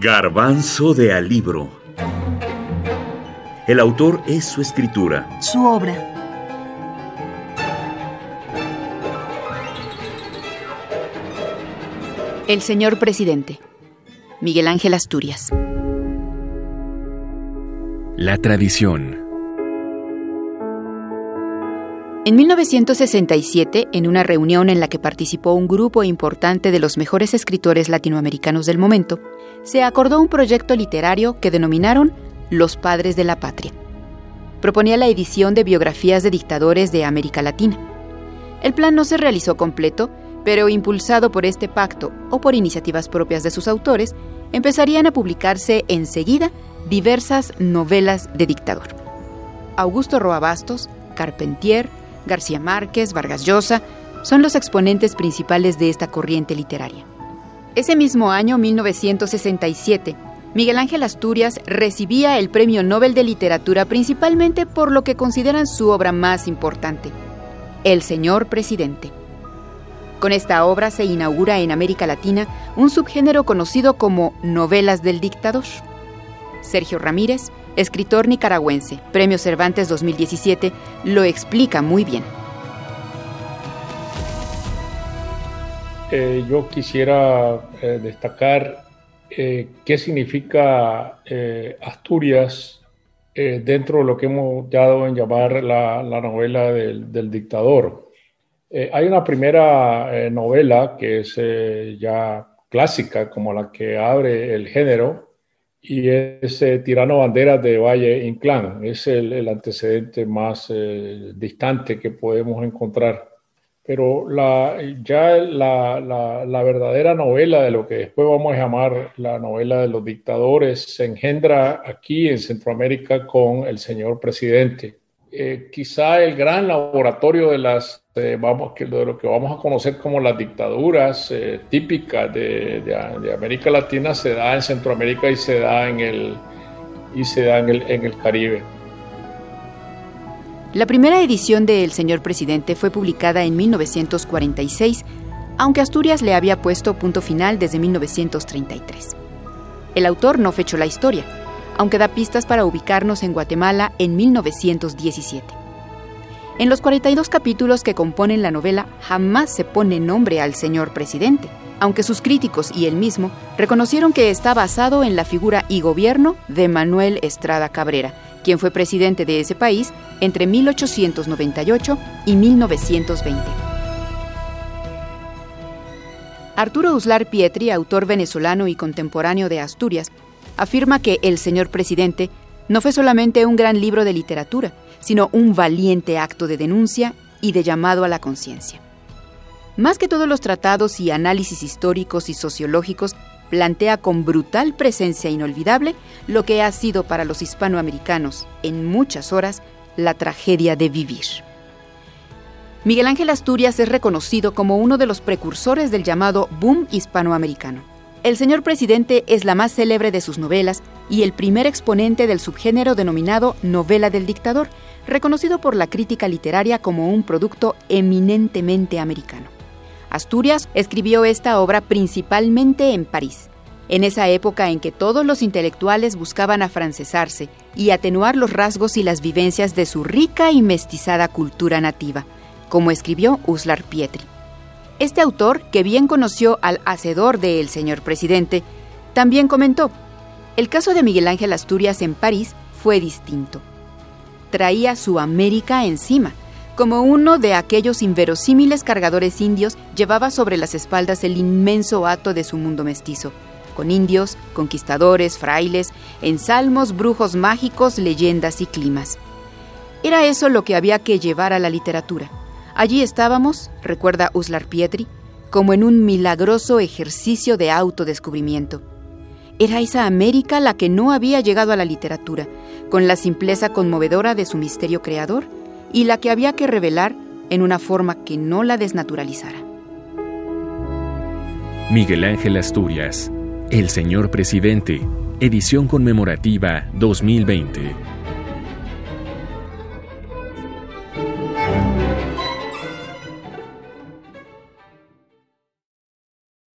Garbanzo de Alibro. El autor es su escritura. Su obra. El señor presidente. Miguel Ángel Asturias. La tradición. En 1967, en una reunión en la que participó un grupo importante de los mejores escritores latinoamericanos del momento, se acordó un proyecto literario que denominaron Los Padres de la Patria. Proponía la edición de biografías de dictadores de América Latina. El plan no se realizó completo, pero impulsado por este pacto o por iniciativas propias de sus autores, empezarían a publicarse enseguida diversas novelas de dictador. Augusto Roa Bastos, Carpentier, García Márquez, Vargas Llosa, son los exponentes principales de esta corriente literaria. Ese mismo año, 1967, Miguel Ángel Asturias recibía el Premio Nobel de Literatura principalmente por lo que consideran su obra más importante, El Señor Presidente. Con esta obra se inaugura en América Latina un subgénero conocido como novelas del dictador. Sergio Ramírez escritor nicaragüense, Premio Cervantes 2017, lo explica muy bien. Eh, yo quisiera eh, destacar eh, qué significa Asturias dentro de lo que hemos dado en llamar la, novela del, del dictador. hay una primera novela que es ya clásica, como la que abre el género, y es Tirano Banderas de Valle Inclán. Es el, antecedente más eh, distante que podemos encontrar. Pero la, ya la, la, verdadera novela de lo que después vamos a llamar la novela de los dictadores se engendra aquí en Centroamérica con el señor presidente. Eh, quizá el gran laboratorio de las vamos, que de lo que vamos a conocer como las dictaduras eh, típicas de, de, América Latina se da en Centroamérica y se da en el, y se da en el, en el Caribe. La primera edición de El Señor Presidente fue publicada en 1946, aunque Asturias le había puesto punto final desde 1933. El autor no fechó la historia, aunque da pistas para ubicarnos en Guatemala en 1917. En los 42 capítulos que componen la novela jamás se pone nombre al señor presidente, aunque sus críticos y él mismo reconocieron que está basado en la figura y gobierno de Manuel Estrada Cabrera, quien fue presidente de ese país entre 1898 y 1920. Arturo Uslar Pietri, autor venezolano y contemporáneo de Asturias, afirma que El señor presidente no fue solamente un gran libro de literatura, sino un valiente acto de denuncia y de llamado a la conciencia. Más que todos los tratados y análisis históricos y sociológicos, plantea con brutal presencia inolvidable lo que ha sido para los hispanoamericanos, en muchas horas, la tragedia de vivir. Miguel Ángel Asturias es reconocido como uno de los precursores del llamado boom hispanoamericano. El señor presidente es la más célebre de sus novelas y el primer exponente del subgénero denominado novela del dictador, reconocido por la crítica literaria como un producto eminentemente americano. Asturias escribió esta obra principalmente en París, en esa época en que todos los intelectuales buscaban afrancesarse y atenuar los rasgos y las vivencias de su rica y mestizada cultura nativa, como escribió Uslar Pietri. Este autor, que bien conoció al hacedor de El Señor Presidente, también comentó, el caso de Miguel Ángel Asturias en París fue distinto traía su América encima. Como uno de aquellos inverosímiles cargadores indios, llevaba sobre las espaldas el inmenso hato de su mundo mestizo, con indios, conquistadores, frailes, ensalmos, brujos mágicos, leyendas y climas. Era eso lo que había que llevar a la literatura. Allí estábamos, recuerda Uslar Pietri, como en un milagroso ejercicio de autodescubrimiento. Era esa América la que no había llegado a la literatura, con la simpleza conmovedora de su misterio creador, y la que había que revelar en una forma que no la desnaturalizara. Miguel Ángel Asturias, El Señor Presidente, edición conmemorativa 2020.